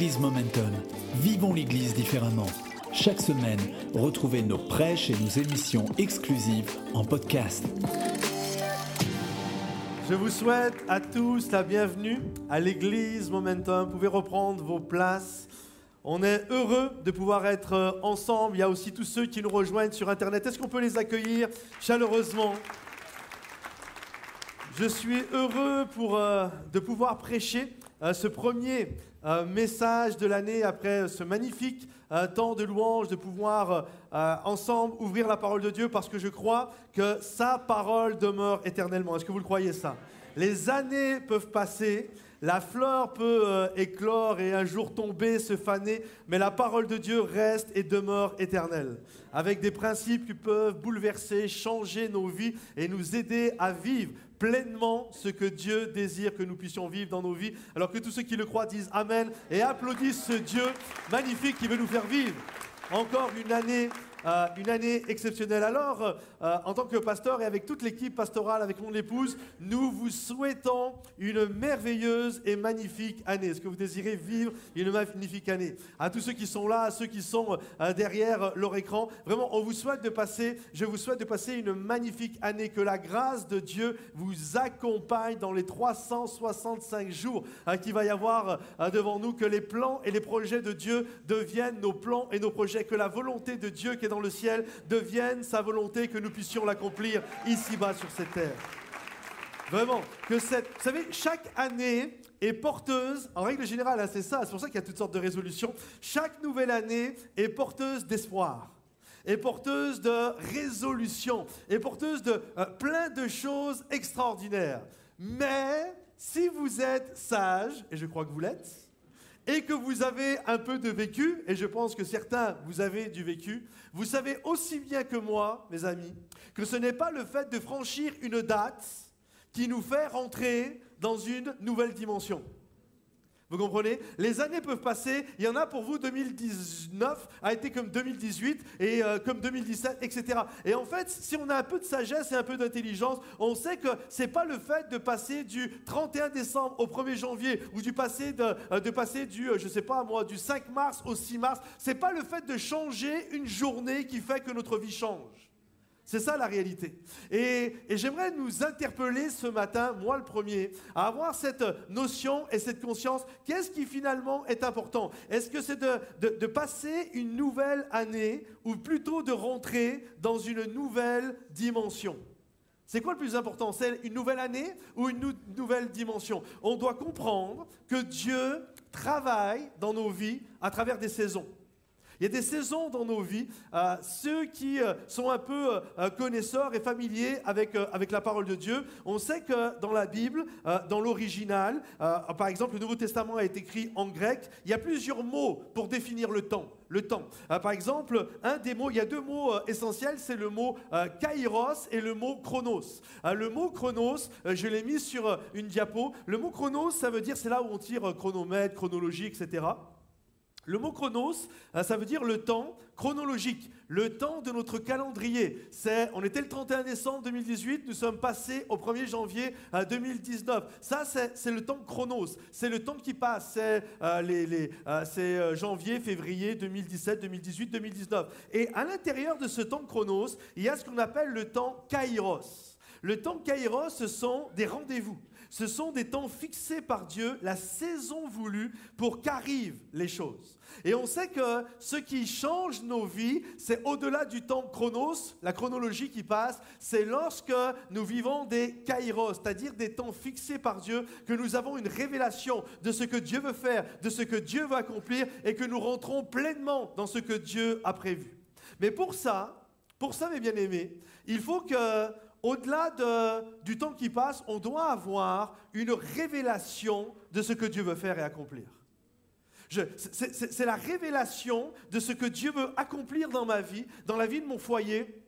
l'Église Momentum. Vivons l'Église différemment. Chaque semaine, retrouvez nos prêches et nos émissions exclusives en podcast. Je vous souhaite à tous la bienvenue à l'Église Momentum. Vous pouvez reprendre vos places. On est heureux de pouvoir être ensemble. Il y a aussi tous ceux qui nous rejoignent sur Internet. Est-ce qu'on peut les accueillir chaleureusement? Je suis heureux pour, euh, de pouvoir prêcher euh, ce premier euh, message de l'année après ce magnifique temps de louange, de pouvoir ensemble ouvrir la parole de Dieu parce que je crois que sa parole demeure éternellement. Est-ce que vous le croyez ça? Les années peuvent passer, la fleur peut euh, éclore et un jour tomber, se faner, mais la parole de Dieu reste et demeure éternelle, avec des principes qui peuvent bouleverser, changer nos vies et nous aider à vivre pleinement ce que Dieu désire que nous puissions vivre dans nos vies, alors que tous ceux qui le croient disent Amen et applaudissent ce Dieu magnifique qui veut nous faire vivre encore une année euh, une année exceptionnelle. Alors, euh, en tant que pasteur et avec toute l'équipe pastorale, avec mon épouse, nous vous souhaitons une merveilleuse et magnifique année. Est-ce que vous désirez vivre une magnifique année? À tous ceux qui sont là, à ceux qui sont euh, derrière leur écran, vraiment, on vous souhaite de passer, je vous souhaite de passer une magnifique année, que la grâce de Dieu vous accompagne dans les 365 jours qu'il va y avoir devant nous, que les plans et les projets de Dieu deviennent nos plans et nos projets, que la volonté de Dieu qui dans le ciel devienne sa volonté, que nous puissions l'accomplir ici-bas sur cette terre. Vraiment, que cette... Vous savez, chaque année est porteuse, en règle générale, hein, c'est ça, c'est pour ça qu'il y a toutes sortes de résolutions, chaque nouvelle année est porteuse d'espoir est porteuse de résolutions, est porteuse de euh, plein de choses extraordinaires. Mais si vous êtes sage, et je crois que vous l'êtes, et que vous avez un peu de vécu, et je pense que certains, vous avez du vécu, vous savez aussi bien que moi, mes amis, que ce n'est pas le fait de franchir une date qui nous fait rentrer dans une nouvelle dimension. Vous comprenez? Les années peuvent passer. Il y en a pour vous, 2019 a été comme 2018 et euh, comme 2017, etc. Et en fait, si on a un peu de sagesse et un peu d'intelligence, on sait que c'est pas le fait de passer du 31 décembre au 1er janvier ou du passer de, euh, de passer du, euh, je sais pas moi, du 5 mars au 6 mars. C'est pas le fait de changer une journée qui fait que notre vie change. C'est ça la réalité. Et, j'aimerais nous interpeller ce matin, moi le premier, à avoir cette notion et cette conscience. Qu'est-ce qui finalement est important? Est-ce que c'est de, passer une nouvelle année ou plutôt de rentrer dans une nouvelle dimension? C'est quoi le plus important? C'est une nouvelle année ou une nouvelle dimension? On doit comprendre que Dieu travaille dans nos vies à travers des saisons. Il y a des saisons dans nos vies. Euh, ceux qui euh, sont un peu euh, connaisseurs et familiers avec, avec la parole de Dieu, on sait que dans la Bible, dans l'original, par exemple, le Nouveau Testament a été écrit en grec, il y a plusieurs mots pour définir le temps. Le temps. par exemple, un des mots, il y a deux mots essentiels, c'est le mot kairos et le mot chronos. le mot chronos, je l'ai mis sur une diapo. Le mot chronos, ça veut dire, c'est là où on tire chronomètre, chronologie, etc. Le mot chronos, euh, ça veut dire le temps chronologique, le temps de notre calendrier. C'est, on était le 31 décembre 2018, nous sommes passés au 1er janvier 2019. Euh, Ça, c'est, le temps chronos, c'est le temps qui passe, c'est, euh, les, janvier, février 2017, 2018, 2019. Et à l'intérieur de ce temps chronos, il y a ce qu'on appelle le temps kairos. Le temps kairos, ce sont des rendez-vous. Ce sont des temps fixés par Dieu, la saison voulue pour qu'arrivent les choses. Et on sait que ce qui change nos vies, c'est au-delà du temps chronos, la chronologie qui passe, c'est lorsque nous vivons des kairos, c'est-à-dire des temps fixés par Dieu, que nous avons une révélation de ce que Dieu veut faire, de ce que Dieu veut accomplir, et que nous rentrons pleinement dans ce que Dieu a prévu. Mais pour ça, pour ça, mes bien-aimés, il faut que au-delà du temps qui passe, on doit avoir une révélation de ce que Dieu veut faire et accomplir. C'est la révélation de ce que Dieu veut accomplir dans ma vie, dans la vie de mon foyer,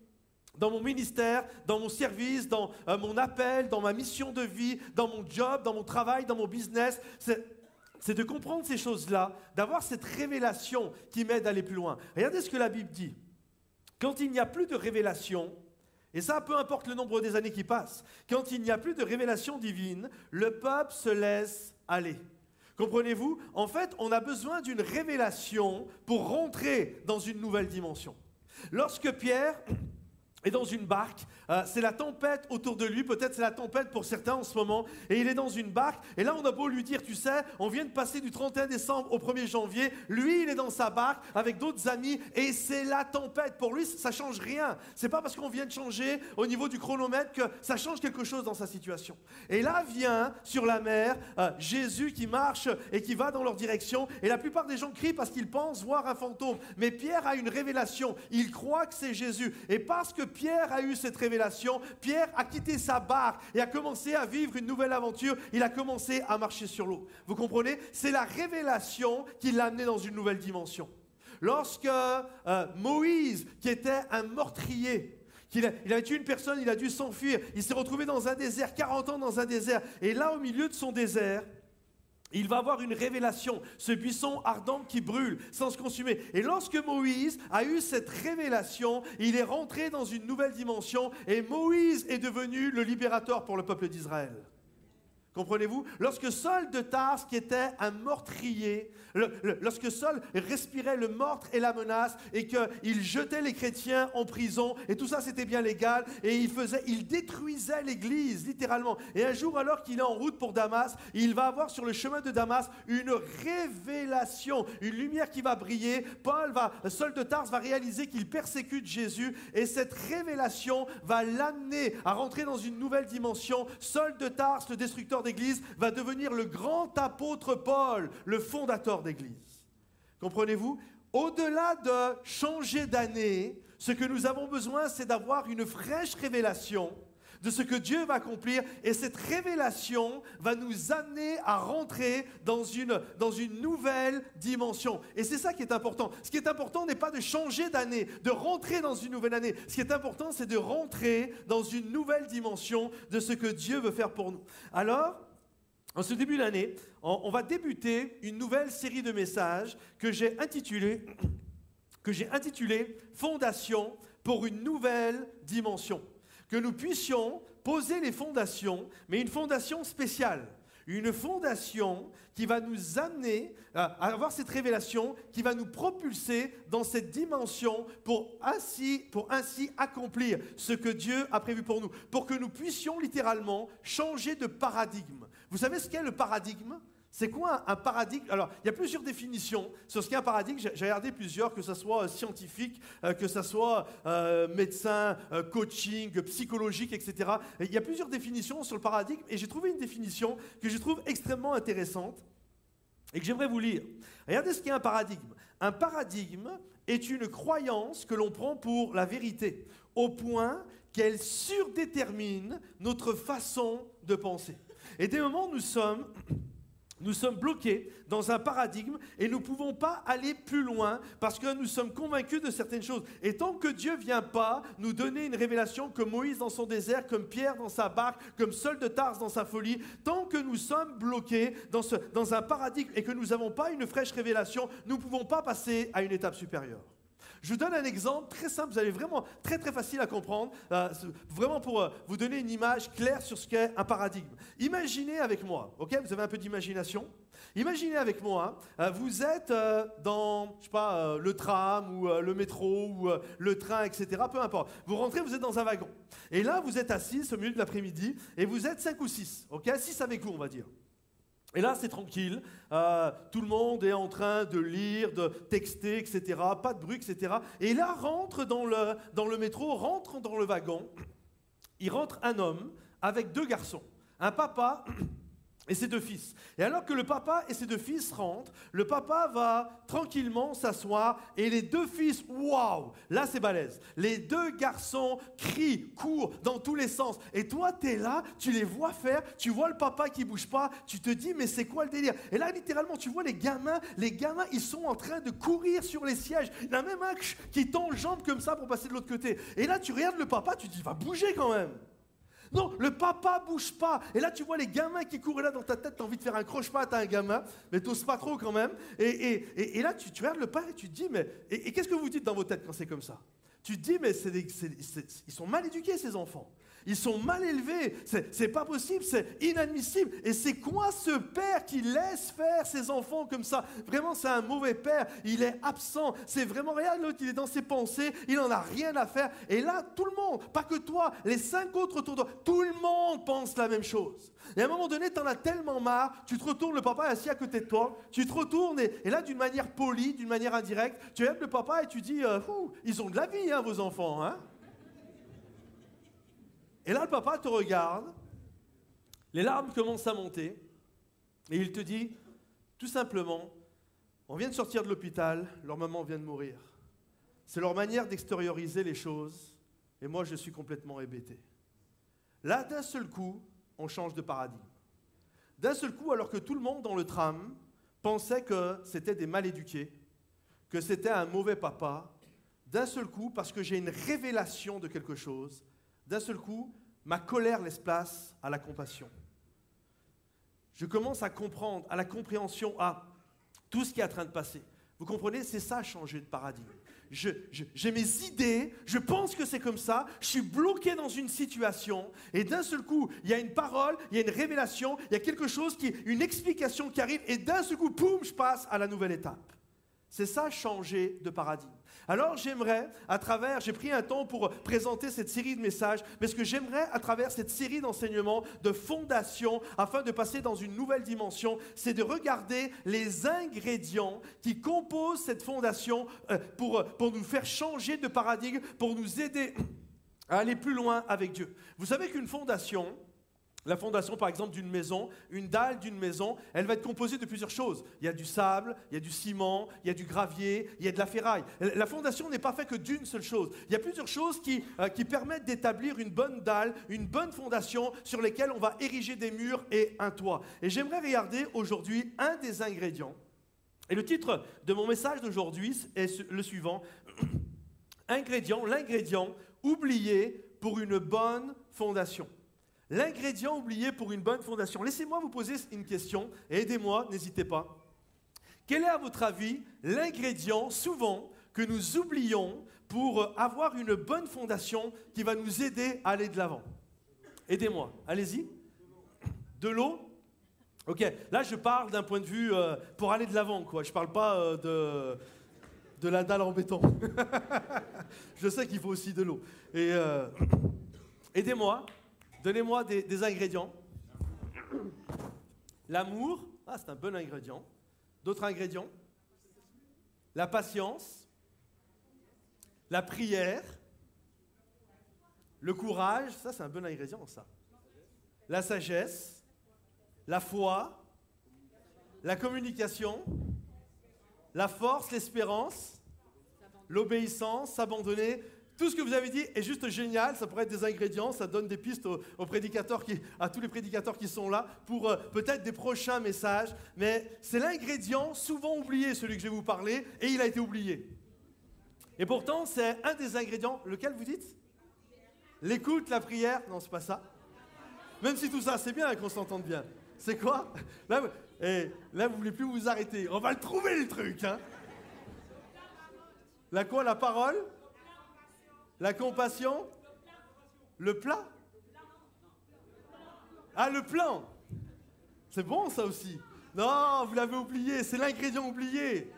dans mon ministère, dans mon service, dans euh, mon appel, dans ma mission de vie, dans mon job, dans mon travail, dans mon business. C'est de comprendre ces choses-là, d'avoir cette révélation qui m'aide à aller plus loin. Regardez ce que la Bible dit. Quand il n'y a plus de révélation, et ça, peu importe le nombre des années qui passent, quand il n'y a plus de révélation divine, le peuple se laisse aller. Comprenez-vous? En fait, on a besoin d'une révélation pour rentrer dans une nouvelle dimension. Lorsque Pierre est dans une barque. Euh, c'est la tempête autour de lui, peut-être c'est la tempête pour certains en ce moment, et il est dans une barque, et là on a beau lui dire, tu sais, on vient de passer du 31 décembre au 1er janvier, lui il est dans sa barque avec d'autres amis, et c'est la tempête. Pour lui, ça change rien. C'est pas parce qu'on vient de changer au niveau du chronomètre que ça change quelque chose dans sa situation. Et là vient sur la mer euh, Jésus qui marche et qui va dans leur direction, et la plupart des gens crient parce qu'ils pensent voir un fantôme. Mais Pierre a une révélation, il croit que c'est Jésus, et parce que Pierre a eu cette révélation, Pierre a quitté sa barque et a commencé à vivre une nouvelle aventure. Il a commencé à marcher sur l'eau. Vous comprenez? C'est la révélation qui l'a amené dans une nouvelle dimension. Lorsque euh, Moïse, qui était un meurtrier, il, avait tué une personne, il a dû s'enfuir, il s'est retrouvé dans un désert, 40 ans dans un désert, et là au milieu de son désert, il va avoir une révélation, ce buisson ardent qui brûle sans se consumer. Et lorsque Moïse a eu cette révélation, il est rentré dans une nouvelle dimension et Moïse est devenu le libérateur pour le peuple d'Israël. Comprenez-vous? Lorsque Saul de Tarse, qui était un meurtrier, lorsque Saul respirait le meurtre et la menace, et qu'il jetait les chrétiens en prison, et tout ça c'était bien légal, et il faisait, il détruisait l'église, littéralement. Et un jour, alors qu'il est en route pour Damas, il va avoir sur le chemin de Damas une révélation, une lumière qui va briller. Paul va, Saul de Tarse va réaliser qu'il persécute Jésus, et cette révélation va l'amener à rentrer dans une nouvelle dimension. Saul de Tarse, le destructeur d'Église, va devenir le grand apôtre Paul, le fondateur d'Église. Comprenez-vous? Au-delà de changer d'année, ce que nous avons besoin, c'est d'avoir une fraîche révélation de ce que Dieu va accomplir. Et cette révélation va nous amener à rentrer dans une, dans une nouvelle dimension. Et c'est ça qui est important. Ce qui est important n'est pas de changer d'année, de rentrer dans une nouvelle année. Ce qui est important, c'est de rentrer dans une nouvelle dimension de ce que Dieu veut faire pour nous. Alors, en ce début d'année, on, va débuter une nouvelle série de messages que j'ai intitulé que j'ai intitulé Fondation pour une nouvelle dimension que nous puissions poser les fondations, mais une fondation spéciale. Une fondation qui va nous amener à avoir cette révélation, qui va nous propulser dans cette dimension pour ainsi, pour ainsi accomplir ce que Dieu a prévu pour nous, pour que nous puissions littéralement changer de paradigme. Vous savez ce qu'est le paradigme? C'est quoi un paradigme? Alors, il y a plusieurs définitions sur ce qu'est un paradigme. J'ai regardé plusieurs, que ce soit euh, scientifique, euh, que ce soit euh, médecin, coaching, psychologique, etc. il y a plusieurs définitions sur le paradigme et j'ai trouvé une définition que je trouve extrêmement intéressante et que j'aimerais vous lire. Regardez ce qu'est un paradigme. Un paradigme est une croyance que l'on prend pour la vérité, au point qu'elle surdétermine notre façon de penser. Et des moments, nous sommes nous sommes bloqués dans un paradigme et nous ne pouvons pas aller plus loin parce que nous sommes convaincus de certaines choses. Et tant que Dieu ne vient pas nous donner une révélation comme Moïse dans son désert, comme Pierre dans sa barque, comme Saul de Tarse dans sa folie, tant que nous sommes bloqués dans, dans un paradigme et que nous n'avons pas une fraîche révélation, nous ne pouvons pas passer à une étape supérieure. Je vous donne un exemple très simple, vous allez vraiment très très facile à comprendre, euh, vraiment pour euh, vous donner une image claire sur ce qu'est un paradigme. Imaginez avec moi, ok Vous avez un peu d'imagination Imaginez avec moi, euh, vous êtes dans, je sais pas, le tram ou le métro ou le train, etc. Peu importe. Vous rentrez, vous êtes dans un wagon. Et là, vous êtes assis au milieu de l'après-midi et vous êtes 5 ou 6, ok 6 avec vous, on va dire. Et là, c'est tranquille. Euh, tout le monde est en train de lire, de texter, etc. Pas de bruit, etc. Et là, rentre dans le, dans le métro, rentre dans le wagon. Il rentre un homme avec deux garçons. Un papa et ses deux fils. Et alors que le papa et ses deux fils rentrent, le papa va tranquillement s'asseoir et les deux fils, waouh, là c'est balèze. Les deux garçons crient, courent dans tous les sens. Et toi, tu es là, tu les vois faire, tu vois le papa qui bouge pas, tu te dis, mais c'est quoi le délire? Et là, littéralement, tu vois les gamins, les gamins, ils sont en train de courir sur les sièges. Il y en a même un qui tend jambe comme ça pour passer de l'autre côté. Et là, tu regardes le papa, tu te dis, va bouger quand même. Non, le papa bouge pas. Et là, tu vois les gamins qui courent là dans ta tête, tu as envie de faire un croche-patte à un gamin, mais t'oses pas trop quand même. Et, là, tu, regardes le père et tu te dis, mais. Et, qu'est-ce que vous dites dans vos têtes quand c'est comme ça? Tu te dis, mais ils sont mal éduqués, ces enfants. Ils sont mal élevés. C'est pas possible, c'est inadmissible. Et c'est quoi ce père qui laisse faire ses enfants comme ça? Vraiment, c'est un mauvais père. Il est absent. C'est vraiment rien. L'autre, il est dans ses pensées. Il n'en a rien à faire. Et là, tout le monde, pas que toi, les cinq autres autour de toi, tout le monde pense la même chose. Et à un moment donné, tu en as tellement marre, tu te retournes, le papa est assis à côté de toi, tu te retournes et, là, d'une manière polie, d'une manière indirecte, tu aimes le papa et tu dis, euh, ils ont de la vie, hein, vos enfants. Hein? Et là, le papa te regarde, les larmes commencent à monter, et il te dit, tout simplement, on vient de sortir de l'hôpital, leur maman vient de mourir. C'est leur manière d'extérioriser les choses, et moi je suis complètement hébété. Là, d'un seul coup, on change de paradigme. D'un seul coup, alors que tout le monde dans le tram pensait que c'était des mal éduqués, que c'était un mauvais papa, d'un seul coup, parce que j'ai une révélation de quelque chose, d'un seul coup, ma colère laisse place à la compassion. Je commence à comprendre, à la compréhension, à tout ce qui est en train de passer. Vous comprenez, c'est ça changer de paradigme. J'ai mes idées, je pense que c'est comme ça, je suis bloqué dans une situation, et d'un seul coup, il y a une parole, il y a une révélation, il y a quelque chose qui, une explication qui arrive, et d'un seul coup, poum, je passe à la nouvelle étape. C'est ça changer de paradigme. Alors j'aimerais, à travers, j'ai pris un temps pour présenter cette série de messages, mais ce que j'aimerais à travers cette série d'enseignements, de fondation, afin de passer dans une nouvelle dimension, c'est de regarder les ingrédients qui composent cette fondation euh, pour, pour nous faire changer de paradigme, pour nous aider à aller plus loin avec Dieu. Vous savez qu'une fondation, la fondation, par exemple, d'une maison, une dalle d'une maison, elle va être composée de plusieurs choses. Il y a du sable, il y a du ciment, il y a du gravier, il y a de la ferraille. La fondation n'est pas faite que d'une seule chose. Il y a plusieurs choses qui, euh, qui permettent d'établir une bonne dalle, une bonne fondation sur lesquelles on va ériger des murs et un toit. Et j'aimerais regarder aujourd'hui un des ingrédients. Et le titre de mon message d'aujourd'hui est le suivant. Ingrédient, l'ingrédient oublié pour une bonne fondation. L'ingrédient oublié pour une bonne fondation. Laissez-moi vous poser une question et aidez-moi, n'hésitez pas. Quel est à votre avis l'ingrédient souvent que nous oublions pour avoir une bonne fondation qui va nous aider à aller de l'avant? Aidez-moi, allez-y. De l'eau? Ok, là je parle d'un point de vue euh, pour aller de l'avant, quoi. Je ne parle pas euh, de, de la dalle en béton. je sais qu'il faut aussi de l'eau. Et euh, aidez-moi. Donnez-moi des, ingrédients. L'amour, ah, c'est un bon ingrédient. D'autres ingrédients? La patience, la prière, le courage, ça c'est un bon ingrédient ça. La sagesse, la foi, la communication, la force, l'espérance, l'obéissance, s'abandonner. Tout ce que vous avez dit est juste génial, ça pourrait être des ingrédients, ça donne des pistes aux, prédicateurs qui, à tous les prédicateurs qui sont là pour euh, peut-être des prochains messages, mais c'est l'ingrédient souvent oublié, celui que je vais vous parler, et il a été oublié. Et pourtant, c'est un des ingrédients, lequel vous dites? L'écoute, la prière, non, c'est pas ça. Même si tout ça, c'est bien qu'on s'entende bien. C'est quoi? Là, et eh, vous voulez plus vous arrêter. On va le trouver, le truc. Hein la quoi? La parole? La compassion Le plat Ah, le plan C'est bon ça aussi. Non, vous l'avez oublié, c'est l'ingrédient oublié.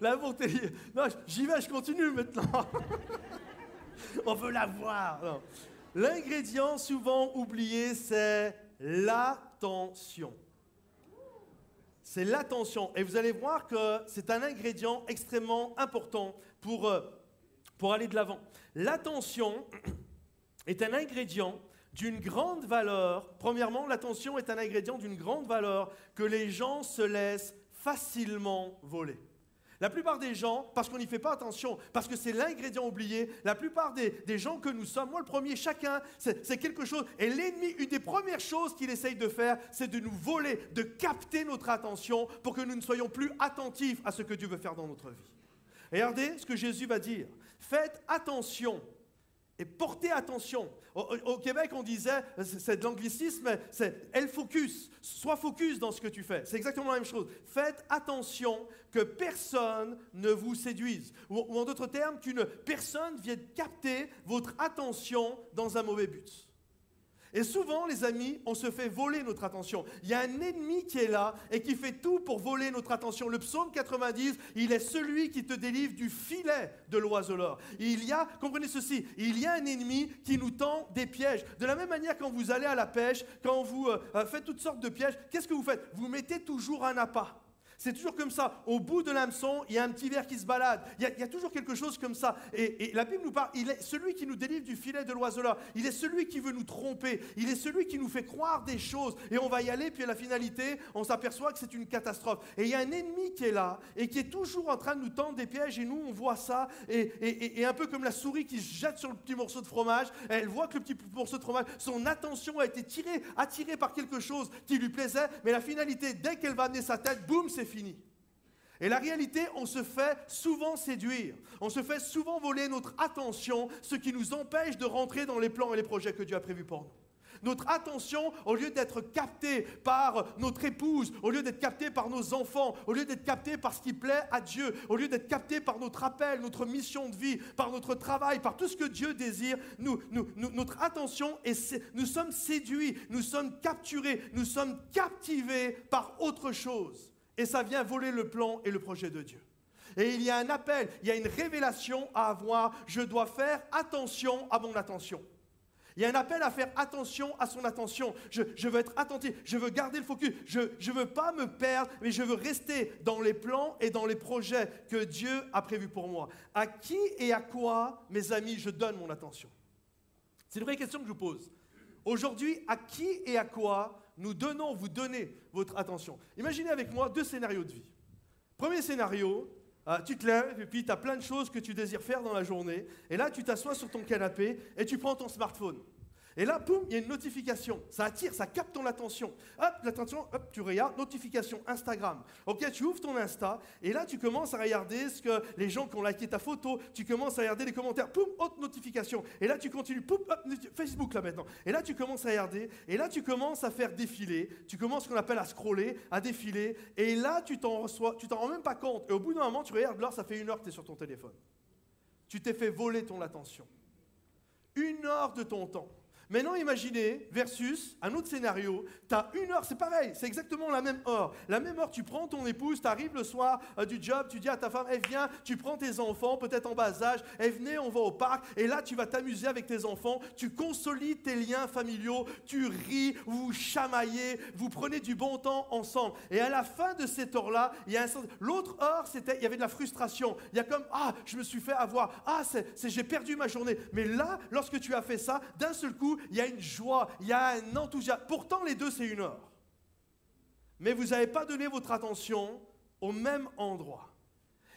La. Non, j'y vais, je continue maintenant. On veut la voir. L'ingrédient souvent oublié, c'est l'attention. C'est l'attention. Et vous allez voir que c'est un ingrédient extrêmement important pour euh, pour aller de l'avant. L'attention est un ingrédient d'une grande valeur. Premièrement, l'attention est un ingrédient d'une grande valeur que les gens se laissent facilement voler. La plupart des gens, parce qu'on n'y fait pas attention, parce que c'est l'ingrédient oublié, la plupart des, gens que nous sommes, moi le premier, chacun, c'est quelque chose. Et l'ennemi, une des premières choses qu'il essaye de faire, c'est de nous voler, de capter notre attention pour que nous ne soyons plus attentifs à ce que Dieu veut faire dans notre vie. regardez ce que Jésus va dire. Faites attention Et portez attention. Au, Québec, on disait, c'est de l'anglicisme, c'est elle focus. Sois focus dans ce que tu fais. C'est exactement la même chose. Faites attention que personne ne vous séduise. Ou, ou en d'autres termes, qu'une personne vienne capter votre attention dans un mauvais but. Et souvent, les amis, on se fait voler notre attention. Il y a un ennemi qui est là et qui fait tout pour voler notre attention. Le psaume 90, il est celui qui te délivre du filet de l'oiseleur. Il y a, comprenez ceci, il y a un ennemi qui nous tend des pièges. De la même manière, quand vous allez à la pêche, quand vous euh, euh, faites toutes sortes de pièges, qu'est-ce que vous faites? Vous mettez toujours un appât. C'est toujours comme ça. Au bout de l'hameçon, il y a un petit verre qui se balade. Il y a, toujours quelque chose comme ça. Et, la Bible nous parle, il est celui qui nous délivre du filet de l'oiseleur. Il est celui qui veut nous tromper. Il est celui qui nous fait croire des choses. Et on va y aller, puis à la finalité, on s'aperçoit que c'est une catastrophe. Et il y a un ennemi qui est là et qui est toujours en train de nous tendre des pièges. Et nous, on voit ça. Et, un peu comme la souris qui se jette sur le petit morceau de fromage, elle voit que le petit morceau de fromage, son attention a été tirée, attirée par quelque chose qui lui plaisait. Mais la finalité, dès qu'elle va amener sa tête, boum, c'est Et la réalité, on se fait souvent séduire, on se fait souvent voler notre attention, ce qui nous empêche de rentrer dans les plans et les projets que Dieu a prévus pour nous. Notre attention, au lieu d'être captée par notre épouse, au lieu d'être captée par nos enfants, au lieu d'être captée par ce qui plaît à Dieu, au lieu d'être captée par notre appel, notre mission de vie, par notre travail, par tout ce que Dieu désire, nous, notre attention, est, nous sommes séduits, nous sommes capturés, nous sommes captivés par autre chose. Et ça vient voler le plan et le projet de Dieu. Et il y a un appel, il y a une révélation à avoir. Je dois faire attention à mon attention. Il y a un appel à faire attention à son attention. Je, veux être attentif, je veux garder le focus, je ne veux pas me perdre, mais je veux rester dans les plans et dans les projets que Dieu a prévus pour moi. À qui et à quoi, mes amis, je donne mon attention? C'est une vraie question que je vous pose. Aujourd'hui, à qui et à quoi nous donnons, vous donnez votre attention. Imaginez avec moi deux scénarios de vie. Premier scénario, euh, tu te lèves et puis tu as plein de choses que tu désires faire dans la journée. Et là, tu t'assois sur ton canapé et tu prends ton smartphone. Et là, poum, il y a une notification. Ça attire, ça capte ton attention. Hop, l'attention, hop, tu regardes, notification, Instagram. Ok, tu ouvres ton Insta, et là, tu commences à regarder ce que les gens qui ont liké ta photo, tu commences à regarder les commentaires, poum, autre notification. Et là, tu continues, poum, hop, Facebook là maintenant. Et là, tu commences à regarder, et là, tu commences à faire défiler, tu commences ce qu'on appelle à scroller, à défiler, et là, tu t'en reçois, tu t'en rends même pas compte. Et au bout d'un moment, tu regardes l'heure, ça fait une heure que tu es sur ton téléphone. Tu t'es fait voler ton attention. Une heure de ton temps. Maintenant, imaginez, versus un autre scénario, tu as une heure, c'est pareil, c'est exactement la même heure. La même heure, tu prends ton épouse, tu arrives le soir euh, du job, tu dis à ta femme, elle vient, tu prends tes enfants, peut-être en bas âge, elle venez, on va au parc, et là, tu vas t'amuser avec tes enfants, tu consolides tes liens familiaux, tu ris, vous chamaillez, vous prenez du bon temps ensemble. Et à la fin de cette heure-là, il y a un sens. L'autre heure, c'était, il y avait de la frustration. Il y a comme, ah, je me suis fait avoir, ah, c'est, j'ai perdu ma journée. Mais là, lorsque tu as fait ça, d'un seul coup, il y a une joie, il y a un enthousiasme. Pourtant, les deux, c'est une heure. Mais vous n'avez pas donné votre attention au même endroit.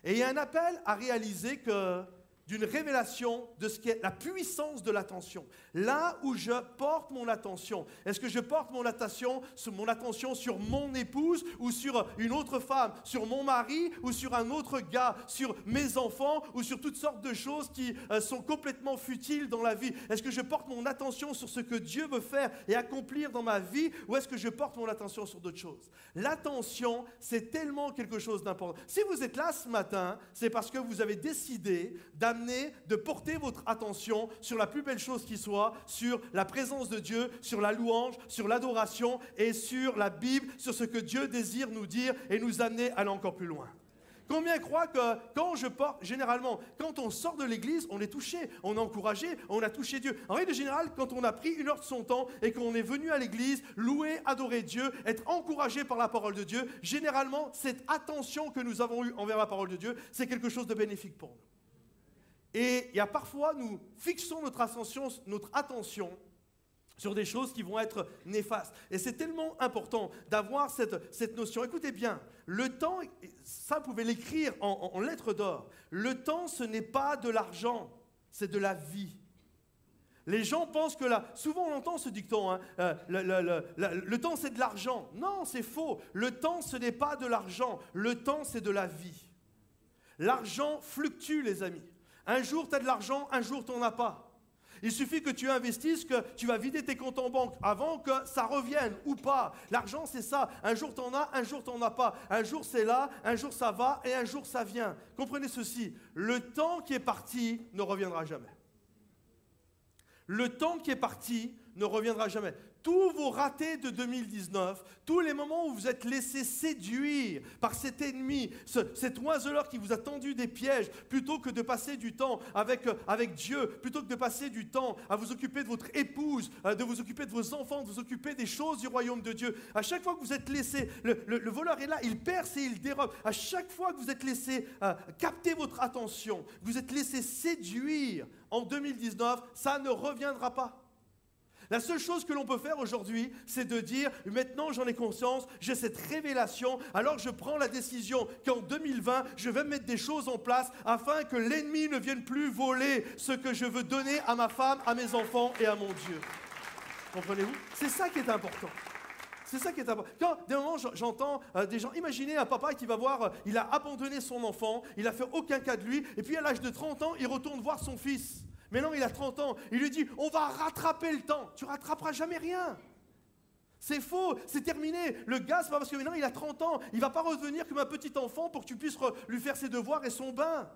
Et il y a un appel à réaliser que d'une révélation de ce qu'est la puissance de l'attention. Là où je porte mon attention, est-ce que je porte mon attention, mon attention sur mon épouse ou sur une autre femme, sur mon mari ou sur un autre gars, sur mes enfants ou sur toutes sortes de choses qui euh, sont complètement futiles dans la vie? Est-ce que je porte mon attention sur ce que Dieu veut faire et accomplir dans ma vie ou est-ce que je porte mon attention sur d'autres choses? L'attention, c'est tellement quelque chose d'important. Si vous êtes là ce matin, c'est parce que vous avez décidé d'amener de porter votre attention sur la plus belle chose qui soit, sur la présence de Dieu, sur la louange, sur l'adoration et sur la Bible, sur ce que Dieu désire nous dire et nous amener à aller encore plus loin. Combien croient que quand je porte, généralement, quand on sort de l'église, on est touché, on est encouragé, on a touché Dieu. En règle générale, quand on a pris une heure de son temps et qu'on est venu à l'église, louer, adorer Dieu, être encouragé par la parole de Dieu, généralement, cette attention que nous avons eue envers la parole de Dieu, c'est quelque chose de bénéfique pour nous. Et il y a parfois, nous fixons notre attention, notre attention sur des choses qui vont être néfastes. Et c'est tellement important d'avoir cette, notion. Écoutez bien, le temps, ça vous pouvez l'écrire en, lettres d'or, le temps ce n'est pas de l'argent, c'est de la vie. Les gens pensent que là, souvent on entend ce dicton, hein, euh, le temps c'est de l'argent. Non, c'est faux. Le temps ce n'est pas de l'argent, le temps c'est de la vie. L'argent fluctue, les amis. Un jour, tu as de l'argent, un jour, tu n'en as pas. Il suffit que tu investisses, que tu vas vider tes comptes en banque avant que ça revienne ou pas. L'argent, c'est ça. Un jour, tu en as, un jour, tu n'en as pas. Un jour, c'est là, un jour, ça va et un jour, ça vient. Comprenez ceci. Le temps qui est parti ne reviendra jamais. Le temps qui est parti ne reviendra jamais tous vos ratés de 2019, tous les moments où vous êtes laissé séduire par cet ennemi, cet oiseleur qui vous a tendu des pièges, plutôt que de passer du temps avec, euh, avec Dieu, plutôt que de passer du temps à vous occuper de votre épouse, euh, de vous occuper de vos enfants, de vous occuper des choses du royaume de Dieu. À chaque fois que vous êtes laissé, le, voleur est là, il perce et il dérobe. À chaque fois que vous êtes laissé euh, capter votre attention, vous êtes laissé séduire en 2019, ça ne reviendra pas. La seule chose que l'on peut faire aujourd'hui, c'est de dire, maintenant j'en ai conscience, j'ai cette révélation, alors je prends la décision qu'en 2020, je vais mettre des choses en place afin que l'ennemi ne vienne plus voler ce que je veux donner à ma femme, à mes enfants et à mon Dieu. Comprenez-vous? C'est ça qui est important. C'est ça qui est important. Quand des moments j'entends euh, des gens, imaginez un papa qui va voir, euh, il a abandonné son enfant, il n'a fait aucun cas de lui, et puis à l'âge de 30 ans, il retourne voir son fils. Mais non, il a 30 ans. Il lui dit, on va rattraper le temps. Tu rattraperas jamais rien. C'est faux, c'est terminé. Le gars, c'est pas parce que maintenant il a 30 ans, il va pas revenir comme un petit enfant pour que tu puisses lui faire ses devoirs et son bain.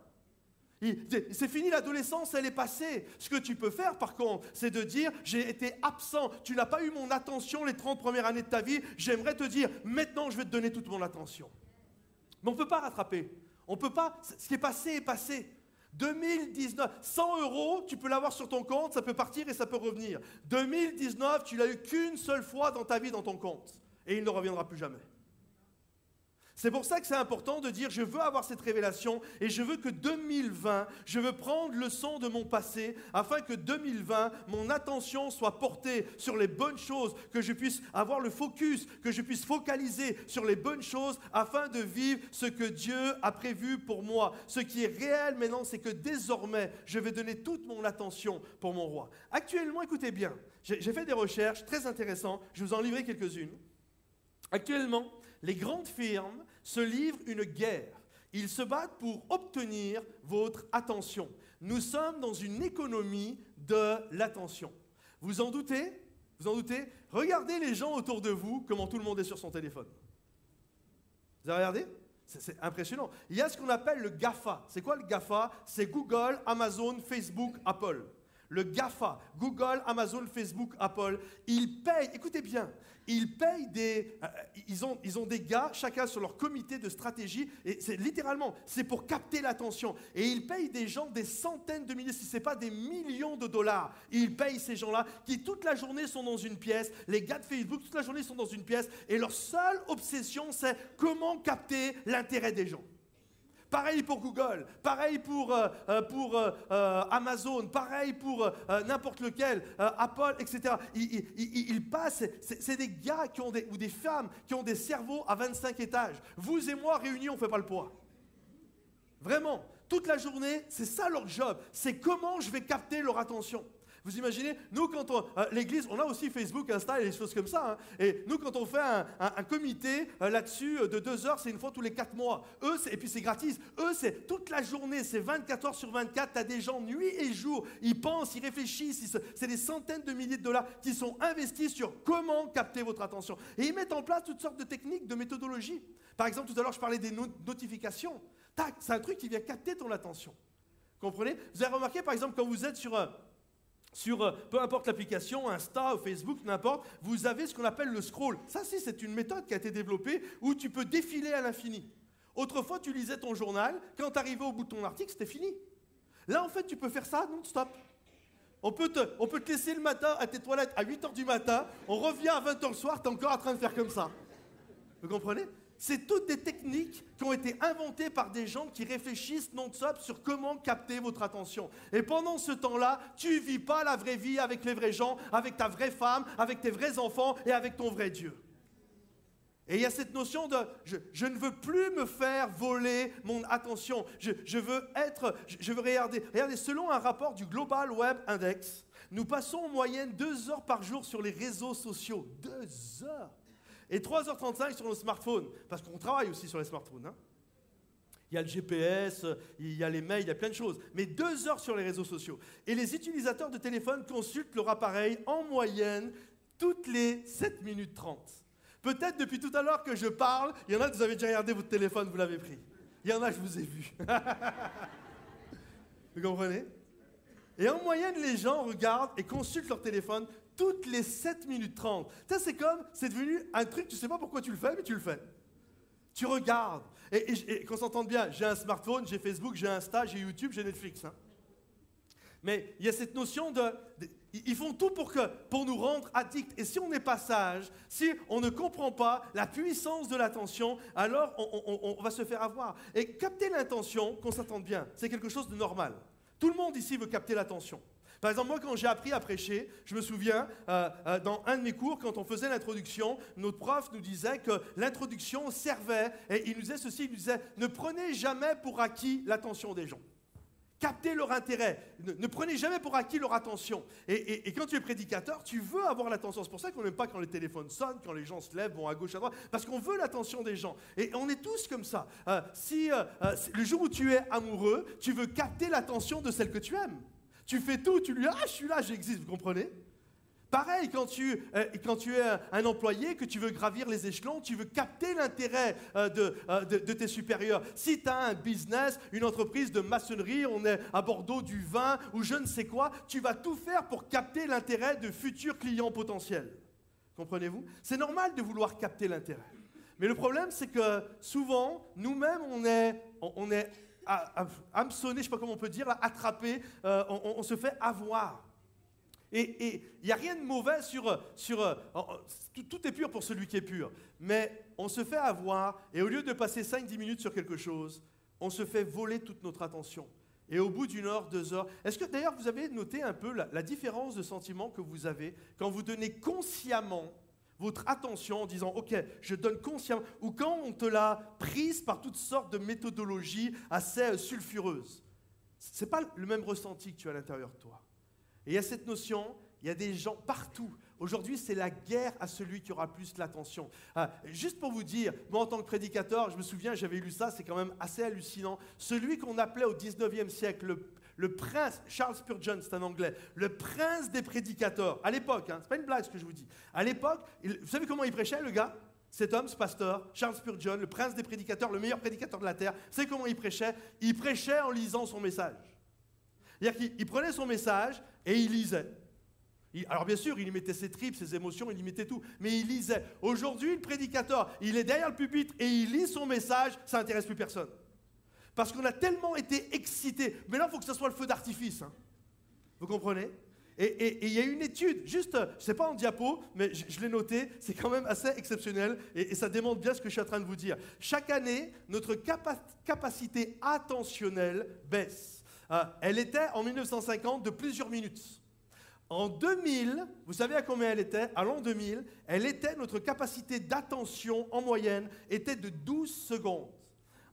C'est fini l'adolescence, elle est passée. Ce que tu peux faire par contre, c'est de dire j'ai été absent, tu n'as pas eu mon attention les 30 premières années de ta vie, j'aimerais te dire maintenant je vais te donner toute mon attention. Mais on ne peut pas rattraper. On peut pas, ce qui est passé est passé. 2019, 100 euros, tu peux l'avoir sur ton compte, ça peut partir et ça peut revenir. 2019, tu l'as eu qu'une seule fois dans ta vie dans ton compte. Et il ne reviendra plus jamais. C'est pour ça que c'est important de dire je veux avoir cette révélation et je veux que 2020, je veux prendre le son de mon passé afin que 2020, mon attention soit portée sur les bonnes choses, que je puisse avoir le focus, que je puisse focaliser sur les bonnes choses afin de vivre ce que Dieu a prévu pour moi. Ce qui est réel maintenant, c'est que désormais, je vais donner toute mon attention pour mon roi. Actuellement, écoutez bien, j'ai fait des recherches très intéressantes, je vous en livrer quelques-unes. Actuellement, les grandes firmes se livrent une guerre. Ils se battent pour obtenir votre attention. Nous sommes dans une économie de l'attention. Vous en doutez? Vous en doutez? Regardez les gens autour de vous, comment tout le monde est sur son téléphone. Vous avez regardé? C'est impressionnant. Il y a ce qu'on appelle le GAFA. C'est quoi le GAFA C'est Google, Amazon, Facebook, Apple le GAFA, Google, Amazon, Facebook, Apple, ils payent, écoutez bien, ils payent des... Euh, ils, ont, ont des gars, chacun sur leur comité de stratégie, et c'est littéralement, c'est pour capter l'attention. Et ils payent des gens des centaines de milliers, si ce n'est pas des millions de dollars. Ils payent ces gens-là qui toute la journée sont dans une pièce, les gars de Facebook toute la journée sont dans une pièce, et leur seule obsession, c'est comment capter l'intérêt des gens. Pareil pour Google, pareil pour, euh, euh, euh, Amazon, pareil pour n'importe lequel, Apple, etc. Ils, passent, c'est des gars qui ont des, ou des femmes qui ont des cerveaux à 25 étages. Vous et moi réunis, on ne fait pas le poids. Vraiment, toute la journée, c'est ça leur job. C'est comment je vais capter leur attention. Vous imaginez, nous, quand on. Euh, L'église, on a aussi Facebook, Insta et des choses comme ça. Hein. et nous, quand on fait un, comité euh, là-dessus euh, de deux heures, c'est une fois tous les quatre mois. Eux, et puis c'est gratis. Eux, c'est toute la journée, c'est 24 heures sur 24. Tu as des gens nuit et jour. Ils pensent, ils réfléchissent. C'est des centaines de milliers de dollars qui sont investis sur comment capter votre attention. Et ils mettent en place toutes sortes de techniques, de méthodologies. Par exemple, tout à l'heure, je parlais des notifications. Tac, c'est un truc qui vient capter ton attention. Comprenez? Vous avez remarqué, par exemple, quand vous êtes sur un sur euh, peu importe l'application, Insta Facebook, n'importe, vous avez ce qu'on appelle le scroll. Ça, c'est une méthode qui a été développée où tu peux défiler à l'infini. Autrefois, tu lisais ton journal, quand tu arrivais au bout de ton article, c'était fini. Là, en fait, tu peux faire ça non-stop. On peut, te, on peut te laisser le matin à tes toilettes à 8h du matin, on revient à 20h le soir, tu es encore en train de faire comme ça. Vous comprenez? C'est toutes des techniques qui ont été inventées par des gens qui réfléchissent non-stop sur comment capter votre attention. Et pendant ce temps-là, tu ne vis pas la vraie vie avec les vrais gens, avec ta vraie femme, avec tes vrais enfants et avec ton vrai Dieu. Et il y a cette notion de je, ne veux plus me faire voler mon attention. Je, veux être, je, veux regarder. Regardez, selon un rapport du Global Web Index, nous passons en moyenne deux heures par jour sur les réseaux sociaux. Deux heures et 3h35 sur nos smartphones, parce qu'on travaille aussi sur les smartphones. Hein. Il y a le GPS, il y a les mails, il y a plein de choses. Mais deux heures sur les réseaux sociaux. Et les utilisateurs de téléphone consultent leur appareil en moyenne toutes les 7 minutes 30. Peut-être depuis tout à l'heure que je parle, il y en a, vous avez déjà regardé votre téléphone, vous l'avez pris. Il y en a, je vous ai vu. vous comprenez? Et en moyenne, les gens regardent et consultent leur téléphone toutes les 7 minutes 30. Ça, c'est comme, c'est devenu un truc, tu sais pas pourquoi tu le fais, mais tu le fais. Tu regardes. Et, qu'on s'entende bien, j'ai un smartphone, j'ai Facebook, j'ai Insta, j'ai YouTube, j'ai Netflix. Hein. Mais il y a cette notion de, Ils font tout pour, que, pour nous rendre addicts. Et si on n'est pas sage, si on ne comprend pas la puissance de l'attention, alors on, va se faire avoir. Et capter l'intention, qu'on s'entende bien, c'est quelque chose de normal. Tout le monde ici veut capter l'attention. Par exemple, moi, quand j'ai appris à prêcher, je me souviens, euh, euh, dans un de mes cours, quand on faisait l'introduction, notre prof nous disait que l'introduction servait, et il nous disait ceci, il nous disait, ne prenez jamais pour acquis l'attention des gens. Captez leur intérêt. Ne, prenez jamais pour acquis leur attention. Et, quand tu es prédicateur, tu veux avoir l'attention. C'est pour ça qu'on n'aime pas quand les téléphones sonnent, quand les gens se lèvent, vont à gauche, à droite, parce qu'on veut l'attention des gens. Et on est tous comme ça. Euh, si le jour où tu es amoureux, tu veux capter l'attention de celle que tu aimes. Tu fais tout, tu lui dis Ah, je suis là, j'existe, vous comprenez? Pareil, quand tu, euh, quand tu es un, employé, que tu veux gravir les échelons, tu veux capter l'intérêt euh, euh, de, de, tes supérieurs. Si tu as un business, une entreprise de maçonnerie, on est à Bordeaux du vin ou je ne sais quoi, tu vas tout faire pour capter l'intérêt de futurs clients potentiels. Comprenez-vous? C'est normal de vouloir capter l'intérêt. Mais le problème, c'est que souvent, nous-mêmes, on est, on est hameçonné, je ne sais pas comment on peut dire, attrapé, euh, on, se fait avoir. Et il n'y a rien de mauvais sur... euh, tout, est pur pour celui qui est pur. Mais on se fait avoir, et au lieu de passer 5-10 minutes sur quelque chose, on se fait voler toute notre attention. Et au bout d'une heure, deux heures, est-ce que d'ailleurs vous avez noté un peu la différence de sentiment que vous avez quand vous donnez consciemment votre attention en disant, OK, je donne consciemment, ou quand on te l'a prise par toutes sortes de méthodologies assez euh, sulfureuses. Ce n'est pas le même ressenti que tu as à l'intérieur de toi. Et il y a cette notion, il y a des gens partout. Aujourd'hui, c'est la guerre à celui qui aura plus l'attention. Ah, juste pour vous dire, moi en tant que prédicateur, je me souviens, j'avais lu ça, c'est quand même assez hallucinant. Celui qu'on appelait au 19e siècle le le prince, Charles Spurgeon, c'est un anglais, le prince des prédicateurs, à l'époque, hein, c'est pas une blague ce que je vous dis, à l'époque, vous savez comment il prêchait le gars? Cet homme, ce pasteur, Charles Spurgeon, le prince des prédicateurs, le meilleur prédicateur de la terre, vous savez comment il prêchait? Il prêchait en lisant son message. C'est-à-dire qu'il prenait son message et il lisait. alors bien sûr, il y mettait ses tripes, ses émotions, il y mettait tout, mais il lisait. Aujourd'hui, le prédicateur, il est derrière le pupitre et il lit son message, ça n'intéresse plus personne. Parce qu'on a tellement été excités. Mais là, il faut que ce soit le feu d'artifice. Hein. Vous comprenez? Et il y a une étude, juste, je sais pas en diapo, mais je, l'ai noté, c'est quand même assez exceptionnel et, ça démontre bien ce que je suis en train de vous dire. Chaque année, notre capacité attentionnelle baisse. Euh, elle était en 1950 de plusieurs minutes. En 2000, vous savez à combien elle était? À l'an 2000, elle était, notre capacité d'attention en moyenne était de 12 secondes.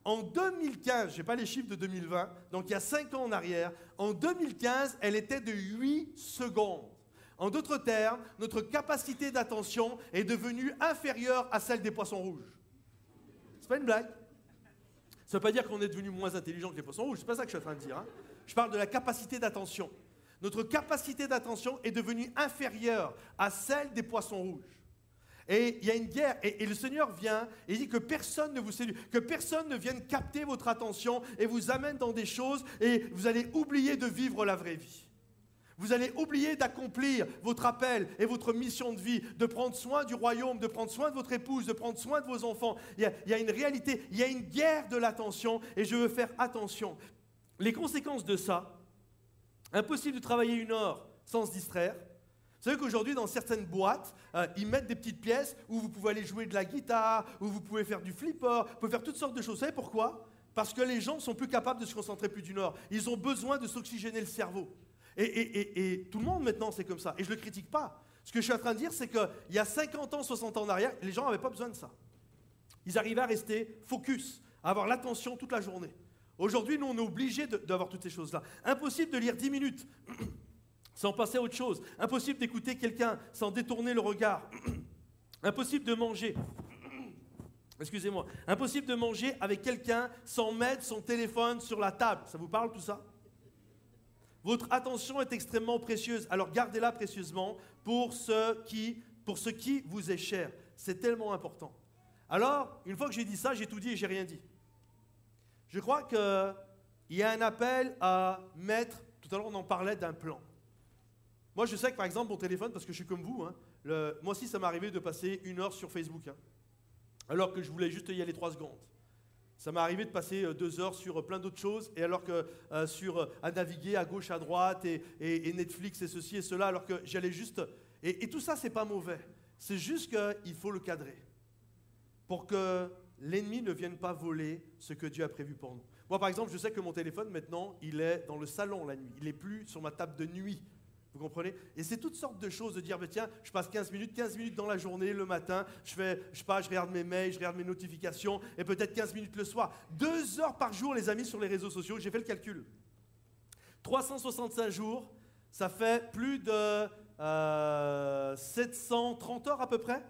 En 2015, je n'ai pas les chiffres de 2020, donc il y a 5 ans en arrière, en 2015, elle était de 8 secondes. En d'autres termes, notre capacité d'attention est devenue inférieure à celle des poissons rouges. C'est pas une blague. Ça ne veut pas dire qu'on est devenu moins intelligent que les poissons rouges, c'est pas ça que je suis en train de dire. Hein. Je parle de la capacité d'attention. Notre capacité d'attention est devenue inférieure à celle des poissons rouges. Et il y a une guerre. Et, le Seigneur vient et dit que personne ne vous séduit, que personne ne vienne capter votre attention et vous amène dans des choses et vous allez oublier de vivre la vraie vie. Vous allez oublier d'accomplir votre appel et votre mission de vie, de prendre soin du royaume, de prendre soin de votre épouse, de prendre soin de vos enfants. Il y a, il y a une réalité, il y a une guerre de l'attention et je veux faire attention. Les conséquences de ça, impossible de travailler une heure sans se distraire, vous savez qu'aujourd'hui, dans certaines boîtes, euh, ils mettent des petites pièces où vous pouvez aller jouer de la guitare, où vous pouvez faire du flipper, vous pouvez faire toutes sortes de choses. Vous savez pourquoi? Parce que les gens sont plus capables de se concentrer plus d'une heure. Ils ont besoin de s'oxygéner le cerveau. Et, tout le monde maintenant, c'est comme ça. Et je ne le critique pas. Ce que je suis en train de dire, c'est qu'il y a 50 ans, 60 ans en arrière, les gens n'avaient pas besoin de ça. Ils arrivaient à rester focus, à avoir l'attention toute la journée. Aujourd'hui, nous, on est obligés d'avoir toutes ces choses-là. Impossible de lire 10 minutes sans passer à autre chose. Impossible d'écouter quelqu'un sans détourner le regard. Impossible de manger. Excusez-moi. Impossible de manger avec quelqu'un sans mettre son téléphone sur la table. Ça vous parle tout ça? Votre attention est extrêmement précieuse. Alors gardez-la précieusement pour ce qui, pour ce qui vous est cher. C'est tellement important. Alors, une fois que j'ai dit ça, j'ai tout dit et j'ai rien dit. Je crois qu'il y a un appel à mettre, tout à l'heure on en parlait d'un plan. Moi je sais que par exemple mon téléphone, parce que je suis comme vous, hein, moi aussi ça m'est arrivé de passer une heure sur Facebook, hein, alors que je voulais juste y aller trois secondes. Ça m'est arrivé de passer euh, deux heures sur euh, plein d'autres choses, et alors que euh, sur à naviguer à gauche, à droite, et, Netflix et ceci et cela, alors que j'allais juste. Et, et tout ça, c'est pas mauvais. C'est juste qu'il faut le cadrer pour que l'ennemi ne vienne pas voler ce que Dieu a prévu pour nous. Moi, par exemple, je sais que mon téléphone, maintenant, il est dans le salon la nuit. Il n'est plus sur ma table de nuit. Vous comprenez? Et c'est toutes sortes de choses de dire, bah, tiens, je passe 15 minutes, 15 minutes dans la journée, le matin, je fais, je pas, je regarde mes mails, je regarde mes notifications, et peut-être 15 minutes le soir. Deux heures par jour, les amis, sur les réseaux sociaux, j'ai fait le calcul. 365 jours, ça fait plus de 730 euh, heures à peu près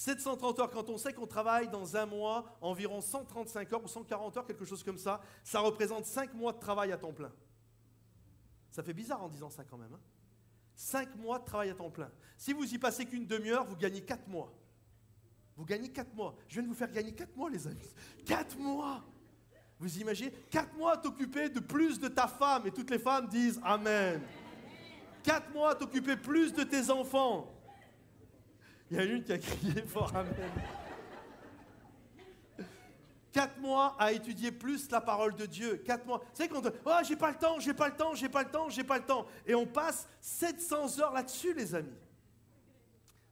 730 heures, quand on sait qu'on travaille dans un mois environ 135 heures ou 140 heures, quelque chose comme ça, ça représente 5 mois de travail à temps plein. Ça fait bizarre en disant ça quand même. 5 hein. mois de travail à temps plein. Si vous y passez qu'une demi-heure, vous gagnez 4 mois. Vous gagnez 4 mois. Je viens de vous faire gagner 4 mois, les amis. 4 mois Vous imaginez? 4 mois à t'occuper de plus de ta femme. Et toutes les femmes disent Amen. 4 mois à t'occuper plus de tes enfants. Il y a une qui a crié fort Amen. Quatre mois à étudier plus la parole de Dieu. Quatre mois. Vous savez quand oh, j'ai pas le temps, j'ai pas le temps, j'ai pas le temps, j'ai pas le temps. Et on passe 700 heures là-dessus, les amis.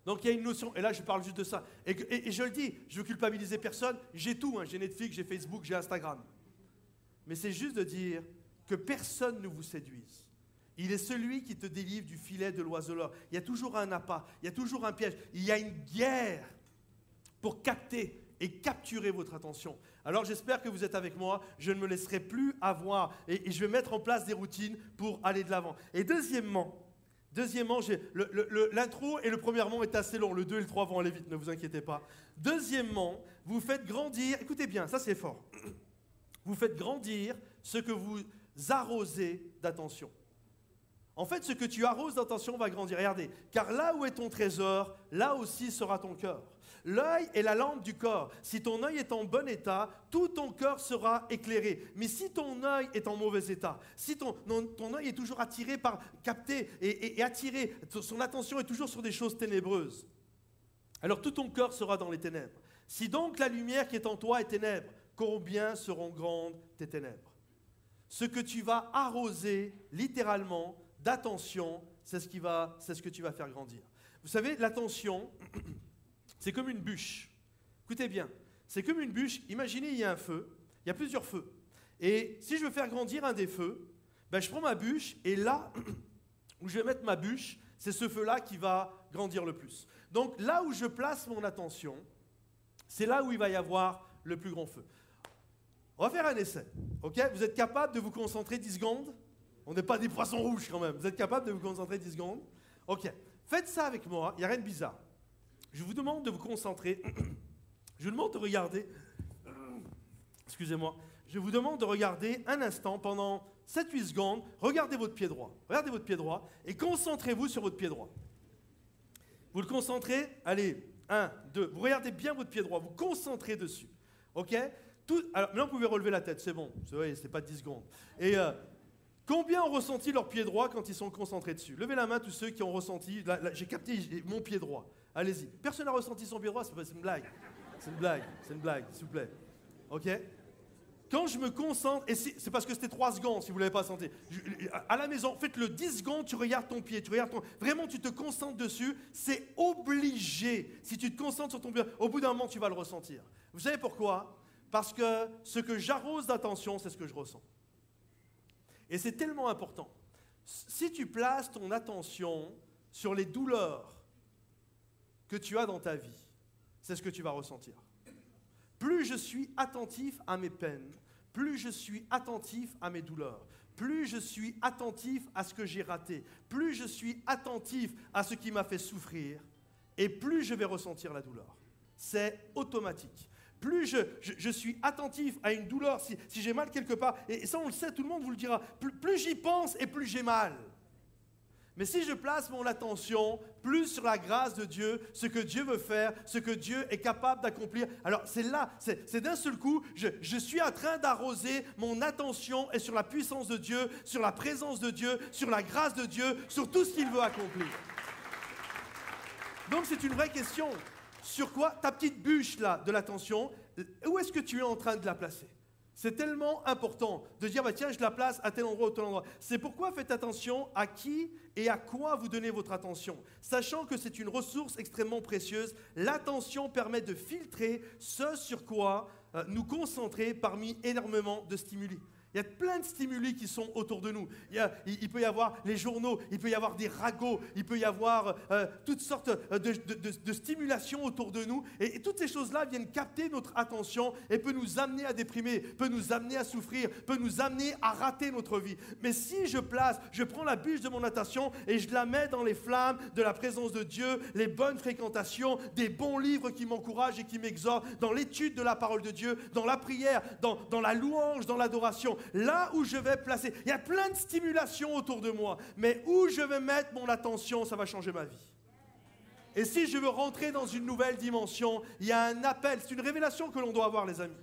Donc il y a une notion, et là je parle juste de ça. Et, je le dis, je veux culpabiliser personne. J'ai tout, hein. j'ai Netflix, j'ai Facebook, j'ai Instagram. Mais c'est juste de dire que personne ne vous séduise. Il est celui qui te délivre du filet de l'oiseleur. Il y a toujours un appât, il y a toujours un piège. Il y a une guerre pour capter et capturer votre attention. Alors j'espère que vous êtes avec moi. Je ne me laisserai plus avoir et, je vais mettre en place des routines pour aller de l'avant. Et deuxièmement, deuxièmement, l'intro et le premier mot est assez long. Le 2 et le 3 vont aller vite, ne vous inquiétez pas. Deuxièmement, vous faites grandir, écoutez bien, ça c'est fort. Vous faites grandir ce que vous arrosez d'attention. En fait, ce que tu arroses d'attention va grandir. Regardez, car là où est ton trésor, là aussi sera ton cœur. L'œil est la lampe du corps. Si ton œil est en bon état, tout ton cœur sera éclairé. Mais si ton œil est en mauvais état, si ton, ton œil est toujours attiré par, capté et, et attiré, son attention est toujours sur des choses ténébreuses, alors tout ton cœur sera dans les ténèbres. Si donc la lumière qui est en toi est ténèbre, combien seront grandes tes ténèbres? Ce que tu vas arroser littéralement d'attention, c'est ce, qui va, c'est ce que tu vas faire grandir. Vous savez, l'attention, c'est comme une bûche. Écoutez bien, c'est comme une bûche. Imaginez, il y a un feu, il y a plusieurs feux. Et si je veux faire grandir un des feux, ben, je prends ma bûche et là où je vais mettre ma bûche, c'est ce feu-là qui va grandir le plus. Donc là où je place mon attention, c'est là où il va y avoir le plus grand feu. On va faire un essai. ok? Vous êtes capable de vous concentrer 10 secondes? On n'est pas des poissons rouges quand même. Vous êtes capable de vous concentrer 10 secondes? Ok. Faites ça avec moi, il n'y a rien de bizarre. Je vous demande de vous concentrer. Je vous demande de regarder. Excusez-moi. Je vous demande de regarder un instant pendant 7-8 secondes. Regardez votre pied droit. Regardez votre pied droit et concentrez-vous sur votre pied droit. Vous le concentrez Allez, 1, 2. Vous regardez bien votre pied droit. Vous concentrez dessus. Ok? Tout, alors, maintenant, vous pouvez relever la tête. C'est bon. C'est pas 10 secondes. Et. Euh, Combien ont ressenti leur pied droit quand ils sont concentrés dessus? Levez la main tous ceux qui ont ressenti. J'ai capté mon pied droit. Allez-y. Personne n'a ressenti son pied droit, c'est une blague. C'est une blague, c'est une blague, s'il vous plaît. Ok? Quand je me concentre, et c'est parce que c'était 3 secondes si vous ne l'avez pas senti. à la maison, faites-le 10 secondes, tu regardes ton pied, tu regardes ton. Vraiment, tu te concentres dessus, c'est obligé. Si tu te concentres sur ton pied, au bout d'un moment, tu vas le ressentir. Vous savez pourquoi? Parce que ce que j'arrose d'attention, c'est ce que je ressens. Et c'est tellement important. Si tu places ton attention sur les douleurs que tu as dans ta vie, c'est ce que tu vas ressentir. Plus je suis attentif à mes peines, plus je suis attentif à mes douleurs, plus je suis attentif à ce que j'ai raté, plus je suis attentif à ce qui m'a fait souffrir, et plus je vais ressentir la douleur. C'est automatique. plus je, suis attentif à une douleur, si, j'ai mal quelque part, et ça on le sait, tout le monde vous le dira, plus j'y pense et plus j'ai mal. Mais si je place mon attention plus sur la grâce de Dieu, ce que Dieu veut faire, ce que Dieu est capable d'accomplir, alors c'est là, c'est d'un seul coup, je, suis en train d'arroser mon attention et sur la puissance de Dieu, sur la présence de Dieu, sur la grâce de Dieu, sur tout ce qu'il veut accomplir. Donc c'est une vraie question. Sur quoi? Ta petite bûche là de l'attention, où est-ce que tu es en train de la placer? C'est tellement important de dire, bah, tiens, je la place à tel endroit ou tel endroit. C'est pourquoi faites attention à qui et à quoi vous donnez votre attention. Sachant que c'est une ressource extrêmement précieuse, l'attention permet de filtrer ce sur quoi euh, nous concentrer parmi énormément de stimuli. Il y a plein de stimuli qui sont autour de nous. Il, peut y avoir les journaux, il peut y avoir des ragots, il peut y avoir euh, toutes sortes euh, de, stimulations autour de nous. Et, toutes ces choses-là viennent capter notre attention et peuvent nous amener à déprimer, peuvent nous amener à souffrir, peuvent nous amener à rater notre vie. Mais si je place, je prends la bûche de mon attention et je la mets dans les flammes de la présence de Dieu, les bonnes fréquentations, des bons livres qui m'encouragent et qui m'exhortent, dans l'étude de la parole de Dieu, dans la prière, dans la louange, dans l'adoration, là où je vais placer. Il y a plein de stimulations autour de moi, mais où je vais mettre mon attention, ça va changer ma vie. Et si je veux rentrer dans une nouvelle dimension, il y a un appel, c'est une révélation que l'on doit avoir, les amis.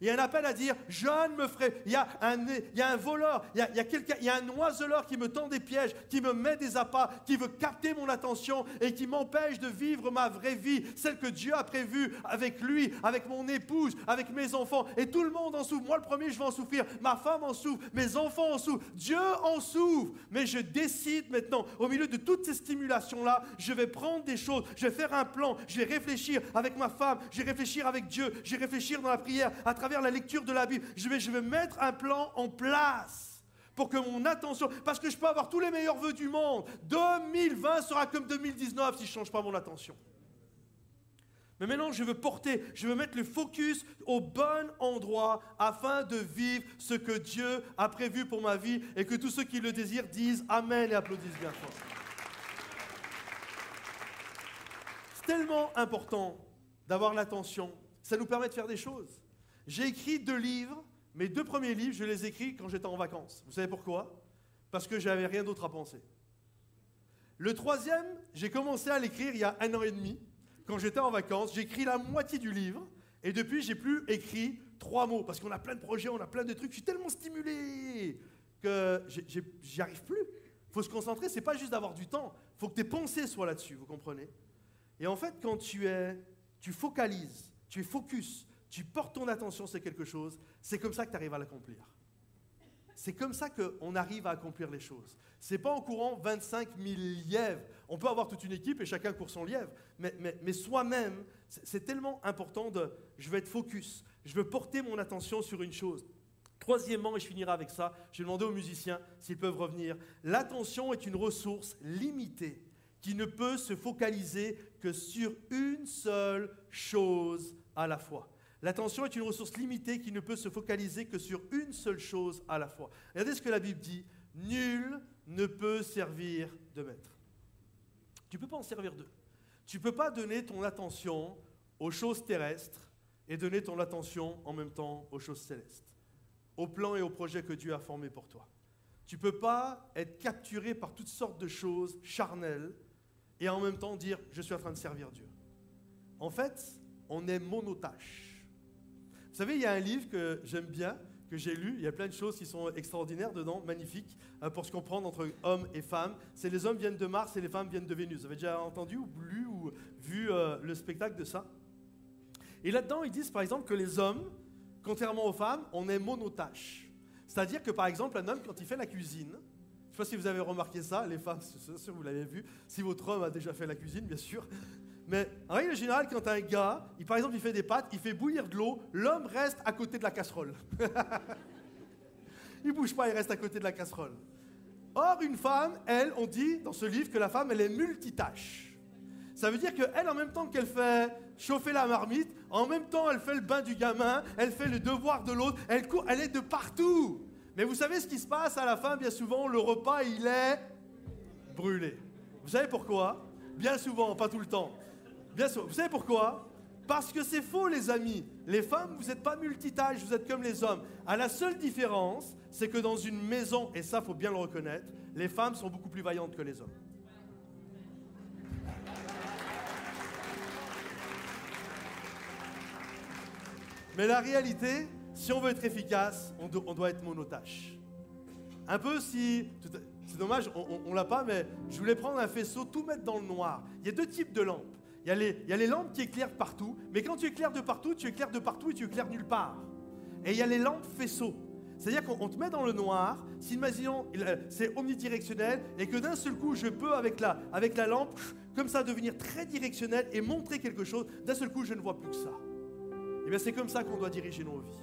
Il y a un appel à dire, je me ferai. Il y a un, voleur, il y a, un oiseleur qui me tend des pièges, qui me met des appâts, qui veut capter mon attention et qui m'empêche de vivre ma vraie vie, celle que Dieu a prévue avec lui, avec mon épouse, avec mes enfants. Et tout le monde en souffre. Moi, le premier, je vais en souffrir. Ma femme en souffre. Mes enfants en souffrent. Dieu en souffre. Mais je décide maintenant, au milieu de toutes ces stimulations-là, je vais prendre des choses, je vais faire un plan, je vais réfléchir avec ma femme, je vais réfléchir avec Dieu, je vais réfléchir dans la prière la lecture de la Bible. Je vais, je vais mettre un plan en place pour que mon attention, parce que je peux avoir tous les meilleurs vœux du monde. 2020 sera comme 2019 si je ne change pas mon attention. Mais maintenant, je veux porter, je veux mettre le focus au bon endroit afin de vivre ce que Dieu a prévu pour ma vie et que tous ceux qui le désirent disent Amen et applaudissent bien fort. C'est tellement important d'avoir l'attention. Ça nous permet de faire des choses. J'ai écrit deux livres. Mes deux premiers livres, je les ai écrits quand j'étais en vacances. Vous savez pourquoi? Parce que j'avais rien d'autre à penser. Le troisième, j'ai commencé à l'écrire il y a un an et demi. Quand j'étais en vacances, j'ai écrit la moitié du livre. Et depuis, j'ai plus écrit trois mots. Parce qu'on a plein de projets, on a plein de trucs. Je suis tellement stimulé que j'y arrive plus. Il faut se concentrer. C'est pas juste d'avoir du temps. Il faut que tes pensées soient là-dessus. Vous comprenez? Et en fait, quand tu es, tu focalises, tu es focus tu portes ton attention sur quelque chose, c'est comme ça que tu arrives à l'accomplir. C'est comme ça qu'on arrive à accomplir les choses. C'est pas en courant 25 000 lièvres. On peut avoir toute une équipe et chacun court son lièvre, mais, mais, soi-même, c'est tellement important de je vais être focus, je veux porter mon attention sur une chose. Troisièmement, et je finirai avec ça, je vais demander aux musiciens s'ils peuvent revenir. L'attention est une ressource limitée qui ne peut se focaliser que sur une seule chose à la fois. L'attention est une ressource limitée qui ne peut se focaliser que sur une seule chose à la fois. Regardez ce que la Bible dit. Nul ne peut servir de maître. Tu ne peux pas en servir deux. Tu ne peux pas donner ton attention aux choses terrestres et donner ton attention en même temps aux choses célestes, aux plans et aux projets que Dieu a formés pour toi. Tu ne peux pas être capturé par toutes sortes de choses charnelles et en même temps dire je suis en train de servir Dieu. En fait, on est monotache. Vous savez, il y a un livre que j'aime bien, que j'ai lu. Il y a plein de choses qui sont extraordinaires dedans, magnifiques, euh, pour se comprendre entre hommes et femmes. C'est les hommes viennent de Mars et les femmes viennent de Vénus. Vous avez déjà entendu ou lu ou vu euh, le spectacle de ça? Et là-dedans, ils disent par exemple que les hommes, contrairement aux femmes, on est monotache. C'est-à-dire que par exemple, un homme, quand il fait la cuisine, je ne sais pas si vous avez remarqué ça, les femmes, c'est sûr, vous l'avez vu, si votre homme a déjà fait la cuisine, bien sûr, mais en règle générale, quand un gars, par exemple, il fait des pâtes, il fait bouillir de l'eau, l'homme reste à côté de la casserole. il bouge pas, il reste à côté de la casserole. Or, une femme, elle, on dit dans ce livre que la femme, elle est multitâche. Ça veut dire qu'elle, en même temps qu'elle fait chauffer la marmite, en même temps, elle fait le bain du gamin, elle fait le devoir de l'autre, elle court, elle est de partout. Mais vous savez ce qui se passe à la fin, bien souvent, le repas, il est brûlé. Vous savez pourquoi? Bien souvent, pas tout le temps. Bien sûr. Vous savez pourquoi? Parce que c'est faux, les amis. Les femmes, vous n'êtes pas multitâches, vous êtes comme les hommes. À la seule différence, c'est que dans une maison, et ça, faut bien le reconnaître, les femmes sont beaucoup plus vaillantes que les hommes. Mais la réalité, si on veut être efficace, on, doit être monotâche. Un peu si. C'est dommage, on ne l'a pas, mais je voulais prendre un faisceau, tout mettre dans le noir. Il y a deux types de lampes. Il y, a les, lampes qui éclairent partout, mais quand tu éclaires de partout, tu éclaires de partout et tu éclaires nulle part. Et il y a les lampes faisceaux. C'est-à-dire qu'on te met dans le noir, imaginons, c'est omnidirectionnel, et que d'un seul coup, je peux, avec la, avec la lampe, comme ça, devenir très directionnel et montrer quelque chose, d'un seul coup, je ne vois plus que ça. Et eh bien c'est comme ça qu'on doit diriger nos vies.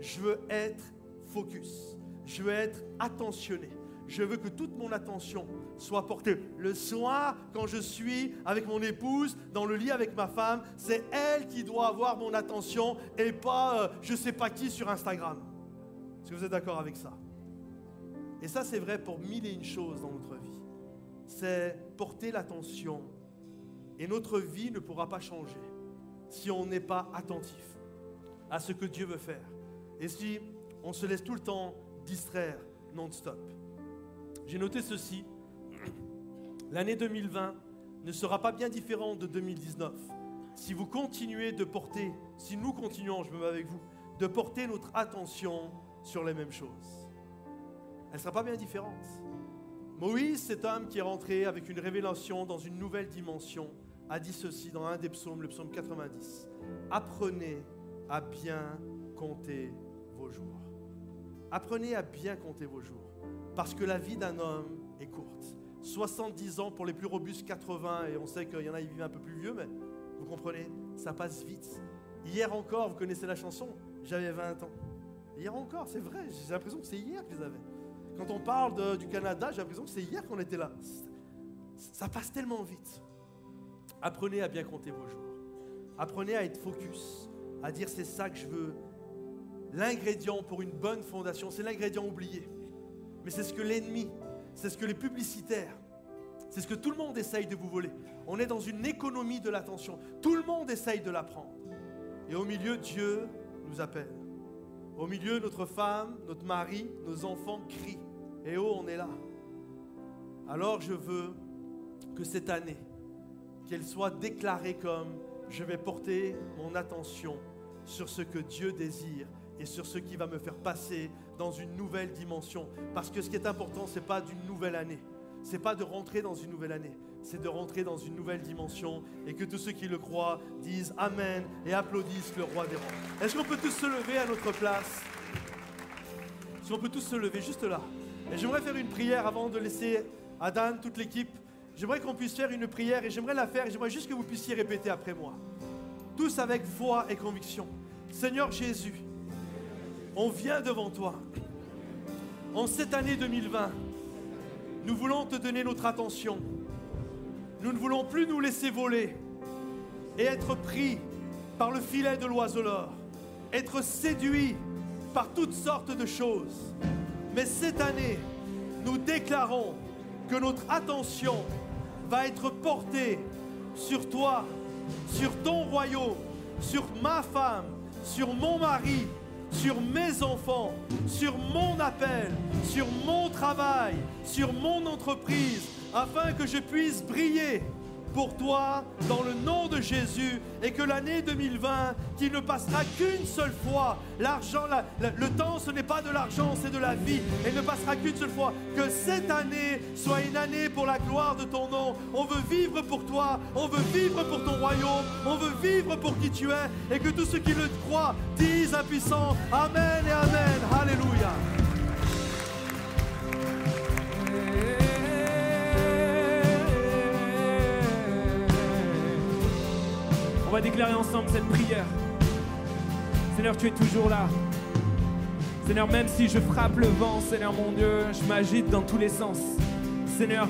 Je veux être focus. Je veux être attentionné. Je veux que toute mon attention soit portée. Le soir, quand je suis avec mon épouse, dans le lit avec ma femme, c'est elle qui doit avoir mon attention et pas euh, je ne sais pas qui sur Instagram. Est-ce que vous êtes d'accord avec ça? Et ça, c'est vrai pour mille et une choses dans notre vie. C'est porter l'attention. Et notre vie ne pourra pas changer si on n'est pas attentif à ce que Dieu veut faire. Et si on se laisse tout le temps distraire non-stop. J'ai noté ceci. L'année 2020 ne sera pas bien différente de 2019 si vous continuez de porter, si nous continuons, je me mets avec vous, de porter notre attention sur les mêmes choses. Elle ne sera pas bien différente. Moïse, cet homme qui est rentré avec une révélation dans une nouvelle dimension, a dit ceci dans un des psaumes, le psaume 90. Apprenez à bien compter vos jours. Apprenez à bien compter vos jours. Parce que la vie d'un homme est courte. 70 ans pour les plus robustes, 80, et on sait qu'il y en a qui vivent un peu plus vieux, mais vous comprenez, ça passe vite. Hier encore, vous connaissez la chanson, j'avais 20 ans. Hier encore, c'est vrai, j'ai l'impression que c'est hier que je les avais. Quand on parle du Canada, j'ai l'impression que c'est hier qu'on était là. Ça passe tellement vite. Apprenez à bien compter vos jours. Apprenez à être focus, à dire c'est ça que je veux. L'ingrédient pour une bonne fondation, c'est l'ingrédient oublié. Mais c'est ce que l'ennemi, c'est ce que les publicitaires, c'est ce que tout le monde essaye de vous voler. On est dans une économie de l'attention. Tout le monde essaye de la prendre. Et au milieu, Dieu nous appelle. Au milieu, notre femme, notre mari, nos enfants crient. Et oh, on est là. Alors je veux que cette année, qu'elle soit déclarée comme je vais porter mon attention sur ce que Dieu désire et sur ce qui va me faire passer dans une nouvelle dimension. Parce que ce qui est important, ce n'est pas d'une nouvelle année. Ce n'est pas de rentrer dans une nouvelle année. C'est de rentrer dans une nouvelle dimension et que tous ceux qui le croient disent Amen et applaudissent le roi des rois. Est-ce qu'on peut tous se lever à notre place? Si on peut tous se lever juste là. Et j'aimerais faire une prière avant de laisser Adam, toute l'équipe, J'aimerais qu'on puisse faire une prière et j'aimerais la faire et j'aimerais juste que vous puissiez répéter après moi. Tous avec foi et conviction. Seigneur Jésus, on vient devant toi. En cette année 2020, nous voulons te donner notre attention. Nous ne voulons plus nous laisser voler et être pris par le filet de l'oiseleur, être séduits par toutes sortes de choses. Mais cette année, nous déclarons que notre attention va être porté sur toi, sur ton royaume, sur ma femme, sur mon mari, sur mes enfants, sur mon appel, sur mon travail, sur mon entreprise, afin que je puisse briller pour toi dans le nom de Jésus et que l'année 2020 qui ne passera qu'une seule fois, l'argent, le temps ce n'est pas de l'argent, c'est de la vie. Et ne passera qu'une seule fois, que cette année soit une année pour la gloire de ton nom. On veut vivre pour toi, on veut vivre pour ton royaume, on veut vivre pour qui tu es. Et que tous ceux qui le croient disent impuissant Amen et Amen. Alléluia. Déclarer ensemble cette prière. Seigneur, tu es toujours là. Seigneur, même si je frappe le vent, Seigneur mon Dieu, je m'agite dans tous les sens. Seigneur,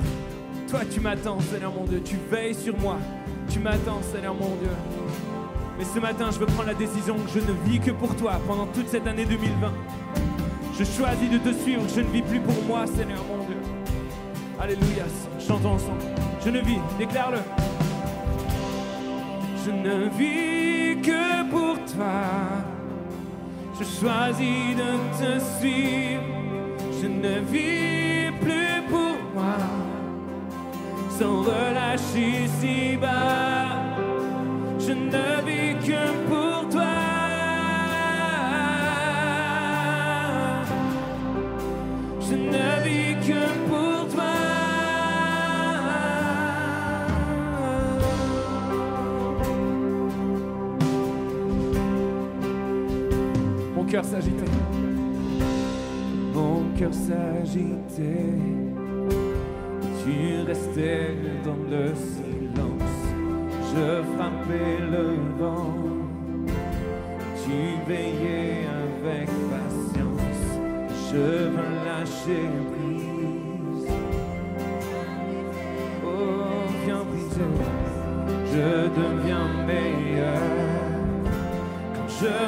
toi tu m'attends, Seigneur mon Dieu, tu veilles sur moi. Tu m'attends, Seigneur mon Dieu. Mais ce matin, je veux prendre la décision que je ne vis que pour toi pendant toute cette année 2020. Je choisis de te suivre, je ne vis plus pour moi, Seigneur mon Dieu. Alléluia, chantons ensemble. Je ne vis, déclare-le je ne vis que pour toi. Je choisis de te suivre, je ne vis plus pour moi. Sans relâche ici-bas, je ne vis que pour toi. Je ne Mon cœur s'agitait. Mon cœur s'agitait. Tu restais dans le silence. Je frappais le vent. Tu veillais avec patience. Je veux lâcher prise. Oh, viens briser. Je deviens meilleur. Quand je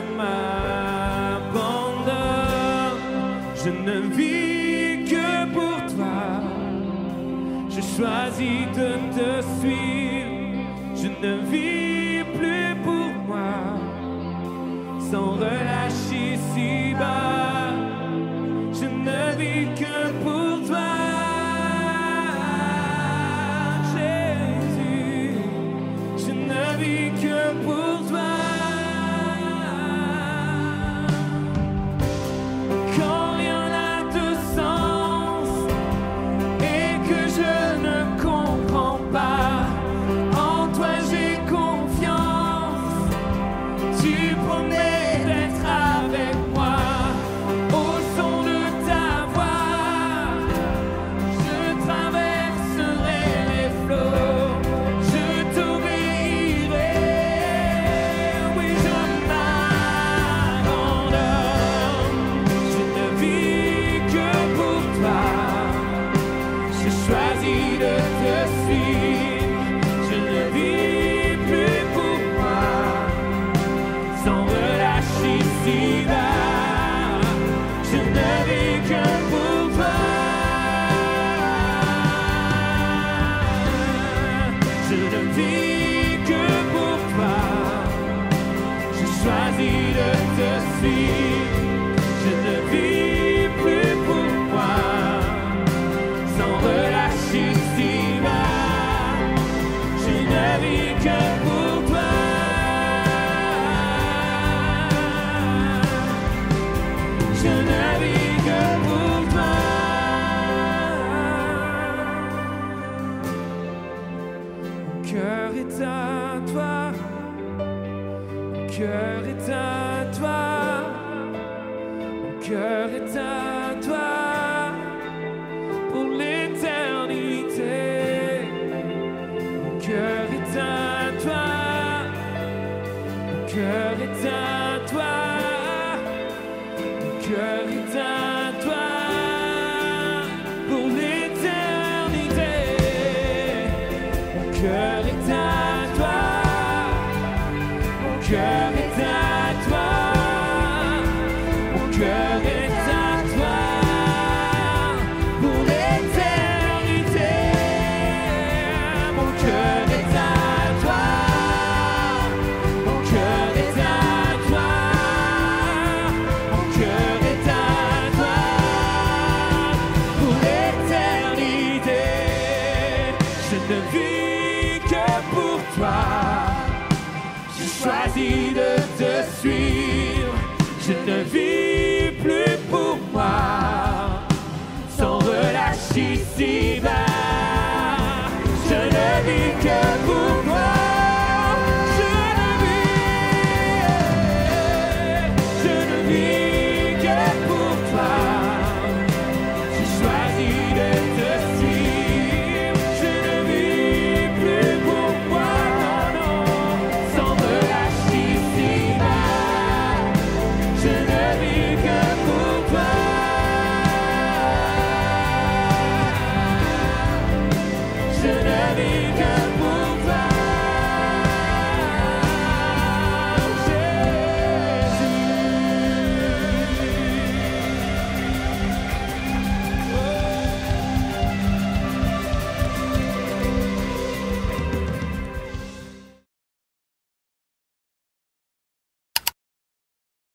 can